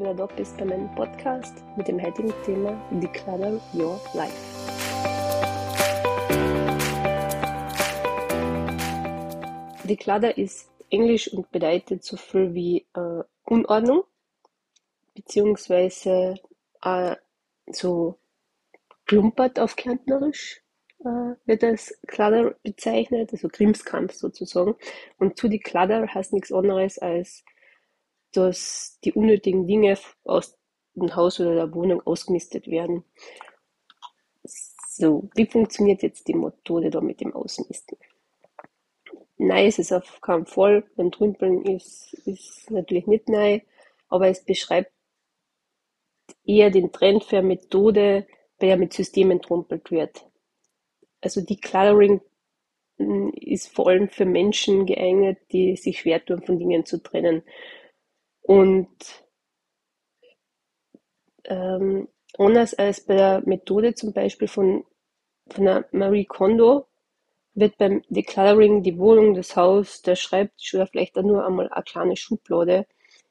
wieder da bist bei meinem Podcast mit dem heutigen Thema Declutter Your Life. Declutter ist Englisch und bedeutet so viel wie äh, Unordnung, beziehungsweise äh, so klumpert auf Kärntnerisch äh, wird das Clutter bezeichnet, also Krimskrams sozusagen. Und zu die Clutter heißt nichts anderes als dass die unnötigen Dinge aus dem Haus oder der Wohnung ausgemistet werden. So, wie funktioniert jetzt die Methode da mit dem Ausmisten? Nein, es ist auf keinen Fall. Ein Trümpeln ist, ist natürlich nicht neu, aber es beschreibt eher den Trend für eine Methode, bei der mit Systemen trumpelt wird. Also Decluttering hm, ist vor allem für Menschen geeignet, die sich schwer tun, von Dingen zu trennen. Und ähm, anders als bei der Methode zum Beispiel von, von der Marie Kondo wird beim Decluttering die Wohnung, das Haus, der Schreibtisch oder vielleicht auch nur einmal eine kleine Schublade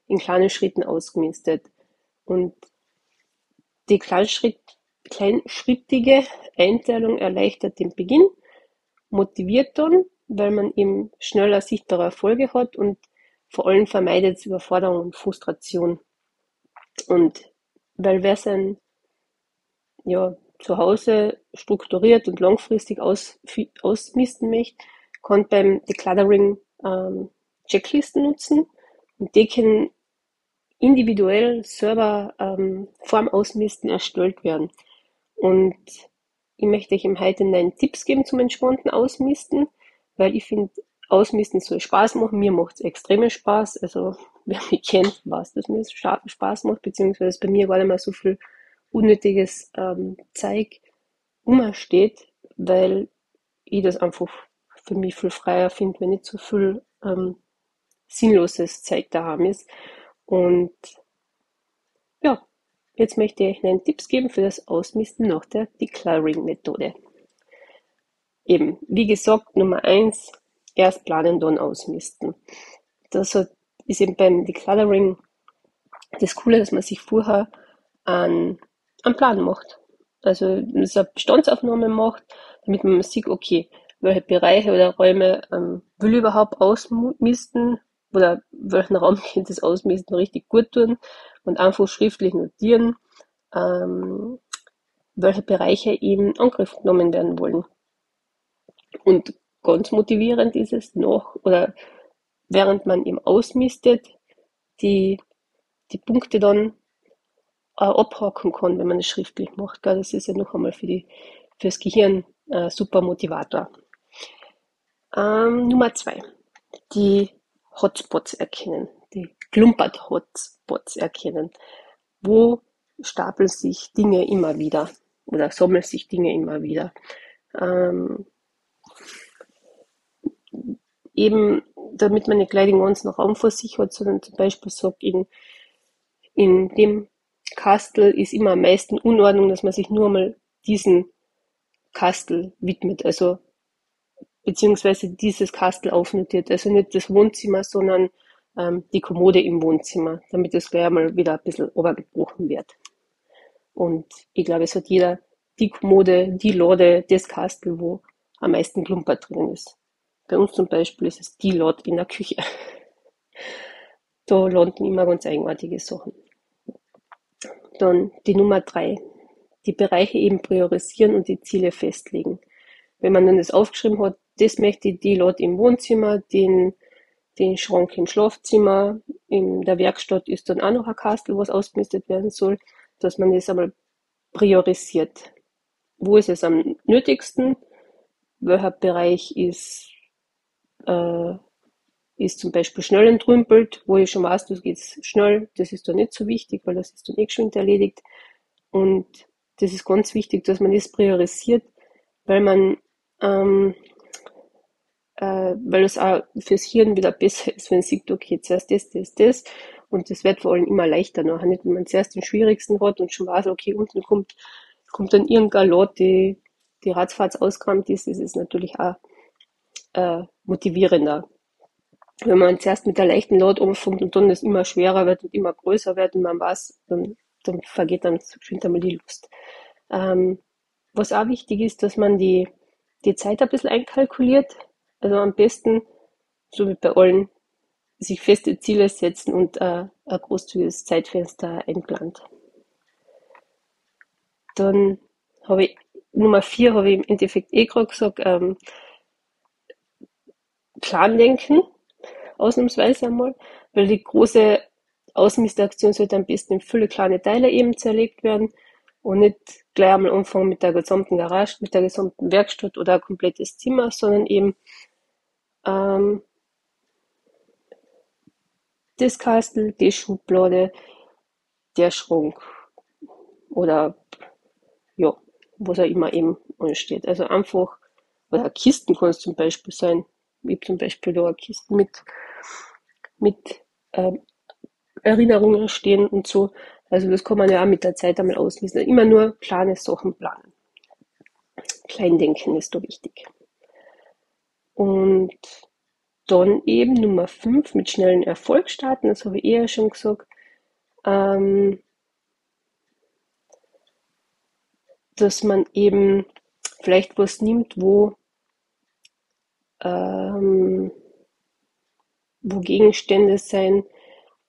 in kleinen Schritten ausgemistet. Und die Kleinschritt, kleinschrittige Einteilung erleichtert den Beginn, motiviert dann, weil man eben schneller sichtbare Erfolge hat und vor allem vermeidet es Überforderung und Frustration. Und weil wer sein ja, Zuhause strukturiert und langfristig aus, ausmisten möchte, kann beim Decluttering ähm, Checklisten nutzen und die können individuell selber ähm, vorm Ausmisten erstellt werden. Und ich möchte euch heute neun Tipps geben zum entspannten Ausmisten, weil ich finde, Ausmisten soll Spaß machen. Mir macht es extremen Spaß. Also wer mich kennt, weiß, dass mir Spaß macht, beziehungsweise bei mir gar nicht mehr so viel unnötiges ähm, Zeug umsteht, weil ich das einfach für mich viel freier finde, wenn nicht so viel ähm, sinnloses Zeug daheim ist. Und ja, jetzt möchte ich euch einen Tipps geben für das Ausmisten nach der Declaring-Methode. Eben, wie gesagt, Nummer eins erst planen, dann ausmisten. Das ist eben beim Decluttering das Coole, dass man sich vorher einen, einen Plan macht. Also, eine Bestandsaufnahme macht, damit man sieht, okay, welche Bereiche oder Räume ähm, will ich überhaupt ausmisten oder welchen Raum könnte das Ausmisten richtig gut tun und einfach schriftlich notieren, ähm, welche Bereiche eben Angriff genommen werden wollen. Und ganz motivierend ist es noch, oder während man eben ausmistet, die, die Punkte dann äh, abhaken kann, wenn man es schriftlich macht. Gell? Das ist ja noch einmal für die, fürs Gehirn äh, super Motivator. Ähm, Nummer zwei, die Hotspots erkennen, die Klumpert-Hotspots erkennen. Wo stapeln sich Dinge immer wieder oder sammeln sich Dinge immer wieder? Ähm, eben, damit man nicht gleich den ganzen Raum vor sich hat, sondern zum Beispiel sagt, in, in dem Kastel ist immer am meisten Unordnung, dass man sich nur mal diesen Kastel widmet, also beziehungsweise dieses Kastel aufnotiert, also nicht das Wohnzimmer, sondern ähm, die Kommode im Wohnzimmer, damit das gleich mal wieder ein bisschen obergebrochen wird. Und ich glaube, es hat jeder die Kommode, die Lade, das Kastel, wo am meisten Klumper drin ist. Bei uns zum Beispiel ist es die Lot in der Küche. Da landen immer ganz eigenartige Sachen. Dann die Nummer drei. Die Bereiche eben priorisieren und die Ziele festlegen. Wenn man dann das aufgeschrieben hat, das möchte ich die Lot im Wohnzimmer, den, den Schrank im Schlafzimmer, in der Werkstatt ist dann auch noch ein Kastel, was ausgemistet werden soll, dass man das einmal priorisiert. Wo ist es am nötigsten? Welcher Bereich ist äh, ist zum Beispiel schnell entrümpelt, wo ich schon weiß, das geht schnell, das ist da nicht so wichtig, weil das ist dann eh geschwind erledigt. Und das ist ganz wichtig, dass man das priorisiert, weil man, ähm, äh, weil es auch fürs Hirn wieder besser ist, wenn man sieht, okay, zuerst das, das, das. Und das wird vor allem immer leichter nachher, nicht? Wenn man zuerst den schwierigsten hat und schon weiß, okay, unten kommt, kommt dann irgendein Lot, die, die ratzfatz ausgeräumt ist, das ist natürlich auch äh, motivierender. wenn man zuerst mit der leichten Lade anfängt und dann das immer schwerer wird und immer größer wird und man weiß, dann, dann vergeht dann schon einmal die Lust. Ähm, was auch wichtig ist, dass man die, die Zeit ein bisschen einkalkuliert. Also am besten, so wie bei allen, sich feste Ziele setzen und äh, ein großzügiges Zeitfenster einplant. Dann habe ich Nummer vier habe ich im Endeffekt eh gerade gesagt, ähm, Plandenken, ausnahmsweise einmal, weil die große Außenmistaktion sollte am besten in viele kleine Teile eben zerlegt werden und nicht gleich einmal anfangen mit der gesamten Garage, mit der gesamten Werkstatt oder ein komplettes Zimmer, sondern eben ähm, das Kastel, die Schublade, der Schrank oder ja, was auch immer eben ansteht. Also einfach, oder Kisten kann es zum Beispiel sein. Habe zum Beispiel da eine Kiste mit, mit ähm, Erinnerungen stehen und so. Also das kann man ja auch mit der Zeit einmal ausmissen. Immer nur kleine Sachen planen. Kleindenken ist da wichtig. Und dann eben Nummer 5 mit schnellen Erfolg starten, das habe ich eher schon gesagt. Ähm, dass man eben vielleicht was nimmt, wo, ähm, wo Gegenstände sein,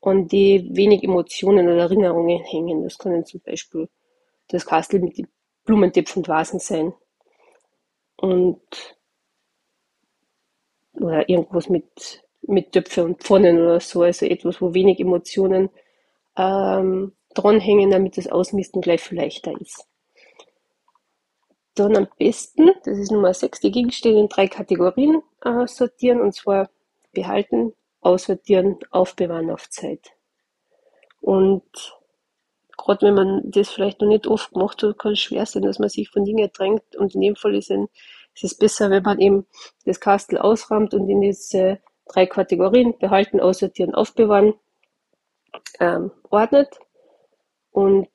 an die wenig Emotionen oder Erinnerungen hängen. Das können zum Beispiel das Kastel mit Blumentöpfen und Vasen sein. Und oder irgendwas mit, mit Töpfe und Pfannen oder so, also etwas, wo wenig Emotionen ähm, dranhängen, damit das Ausmisten gleich viel leichter ist. Dann am besten, das ist Nummer 6, die Gegenstände in drei Kategorien äh, sortieren, und zwar behalten, aussortieren, aufbewahren auf Zeit. Und gerade wenn man das vielleicht noch nicht oft gemacht hat, kann es schwer sein, dass man sich von Dingen drängt. Und in dem Fall ist, ein, ist es besser, wenn man eben das Kastel ausrahmt und in diese drei Kategorien behalten, aussortieren, aufbewahren ähm, ordnet. Und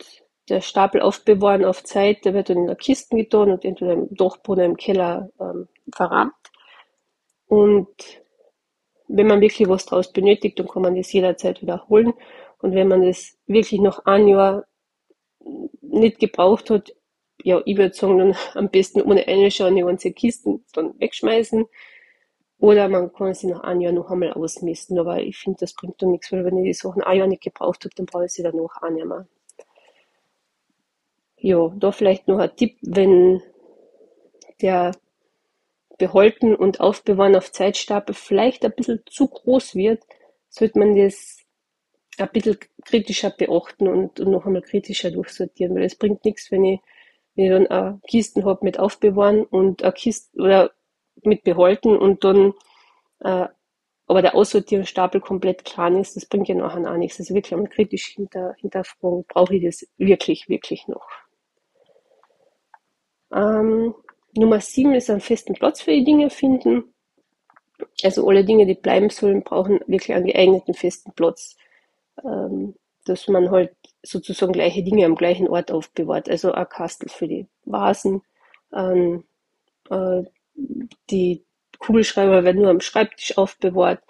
der Stapel aufbewahren auf Zeit, der wird dann in der Kisten getan und entweder im Dachboden oder im Keller ähm, verrammt. Und wenn man wirklich was draus benötigt, dann kann man das jederzeit wiederholen. Und wenn man das wirklich noch ein Jahr nicht gebraucht hat, ja, ich würde sagen, dann am besten ohne reinschauen, die ganze Kisten dann wegschmeißen. Oder man kann sie nach einem Jahr noch einmal ausmessen. Aber ich finde, das bringt dann nichts, weil wenn ich die Sachen ein Jahr nicht gebraucht habe, dann brauche ich sie dann noch auch nicht mehr. Ja, da vielleicht noch ein Tipp, wenn der Behalten und Aufbewahren auf Zeitstapel vielleicht ein bisschen zu groß wird, sollte man das ein bisschen kritischer beachten und, und noch einmal kritischer durchsortieren, weil es bringt nichts, wenn ich, wenn ich dann eine Kisten habe mit Aufbewahren und eine Kiste oder mit Behalten und dann äh, aber der Aussortierungsstapel komplett klein ist, das bringt ja nachher auch nichts. Also wirklich einmal kritisch hinter, hinterfragen, brauche ich das wirklich, wirklich noch. Ähm, Nummer sieben ist einen festen Platz für die Dinge finden. Also alle Dinge, die bleiben sollen, brauchen wirklich einen geeigneten festen Platz. Ähm, dass man halt sozusagen gleiche Dinge am gleichen Ort aufbewahrt. Also ein Kastel für die Vasen, ähm, äh, die Kugelschreiber werden nur am Schreibtisch aufbewahrt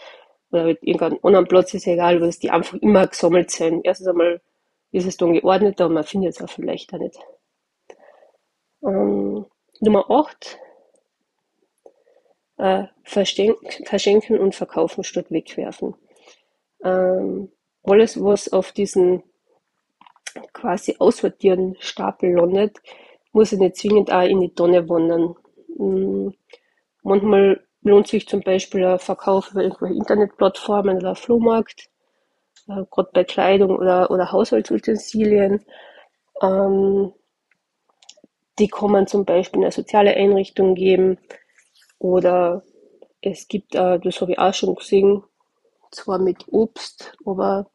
oder mit irgendeinem anderen Platz ist egal, weil die einfach immer gesammelt sind. Erstens einmal ist es dann geordnet, aber man findet es auch vielleicht auch nicht. Ähm, Nummer 8. Äh, verschenken und verkaufen statt wegwerfen. Ähm, alles, was auf diesen quasi aussortieren Stapel landet, muss ja nicht zwingend auch in die Tonne wandern. Mhm. Manchmal lohnt sich zum Beispiel ein Verkauf über irgendwelche Internetplattformen oder Flohmarkt, äh, gerade bei Kleidung oder, oder Haushaltsutensilien. Ähm, die kann man zum Beispiel in eine soziale Einrichtung geben oder es gibt, äh, das habe ich auch schon gesehen, zwar mit Obst, aber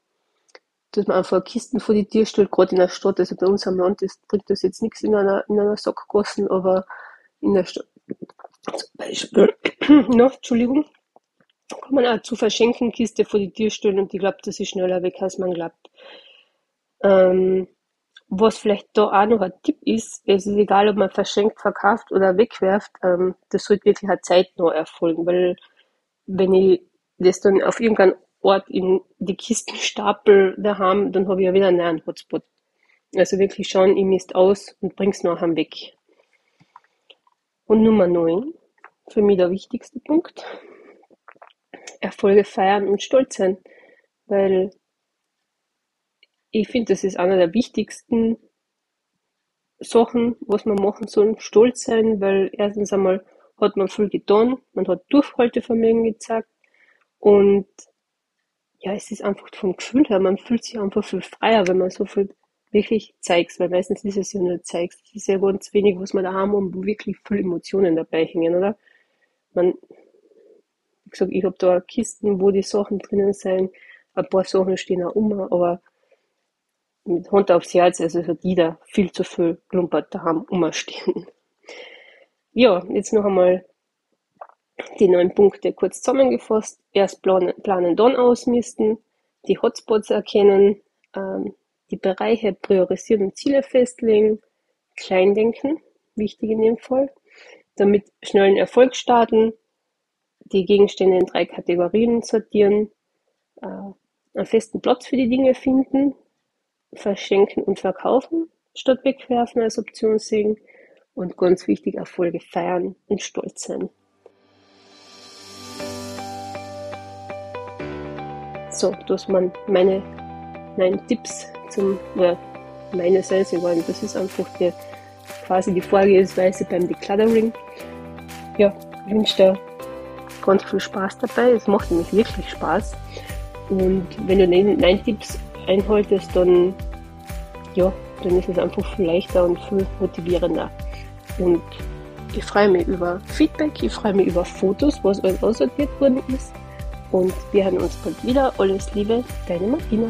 dass man einfach Kisten vor die Tür stellt, gerade in der Stadt, also bei uns am Land ist, bringt das jetzt nichts in einer, in einer Sackgassen, aber in der Stadt zum Beispiel, no, Entschuldigung, kann man auch zu verschenken Kiste vor die Tür stellen und ich glaube, das ist schneller weg, als man glaubt. Ähm, was vielleicht da auch noch ein Tipp ist, es ist egal, ob man verschenkt, verkauft oder wegwerft, ähm, das sollte wirklich eine Zeit noch erfolgen, weil wenn ich das dann auf irgendeinem Ort in die Kistenstapel daheim, dann habe ich ja wieder einen neuen Hotspot. Also wirklich schauen, ich misst aus und bring's nachher weg. Und Nummer 9, für mich der wichtigste Punkt, Erfolge feiern und stolz sein, weil ich finde, das ist einer der wichtigsten Sachen, was man machen soll, stolz sein, weil erstens einmal hat man viel getan, man hat Durchhaltevermögen gezeigt und ja, es ist einfach vom Gefühl her, man fühlt sich einfach viel freier, wenn man so viel wirklich zeigst, weil meistens ist es ja nur zeigst. Es ist ja ganz wenig, was man da haben und wo wirklich viele Emotionen dabei hängen, oder? Man, wie gesagt, ich habe da Kisten, wo die Sachen drinnen sind, ein paar Sachen stehen auch um, aber mit Hand aufs Herz, also hat jeder viel zu viel Klumpert daheim umstehen. Ja, jetzt noch einmal die neun Punkte kurz zusammengefasst. Erst planen, planen dann ausmisten, die Hotspots erkennen, ähm, die Bereiche priorisieren und Ziele festlegen, Kleindenken, wichtig in dem Fall, damit schnellen Erfolg starten, die Gegenstände in drei Kategorien sortieren, äh, einen festen Platz für die Dinge finden, verschenken und verkaufen, statt wegwerfen als Option sehen und ganz wichtig, Erfolge feiern und stolz sein. So, das waren meine neun Tipps zum, oder meine Sense waren. Das ist einfach die, quasi die Vorgehensweise beim Decluttering. Ja, ich wünsche dir ganz viel Spaß dabei. Es macht nämlich wirklich Spaß. Und wenn du neun Tipps einhaltest, dann, ja, dann ist es einfach viel leichter und viel motivierender. Und ich freue mich über Feedback, ich freue mich über Fotos, was alles aussortiert worden ist. Und wir hören uns bald wieder. Alles Liebe, deine Martina.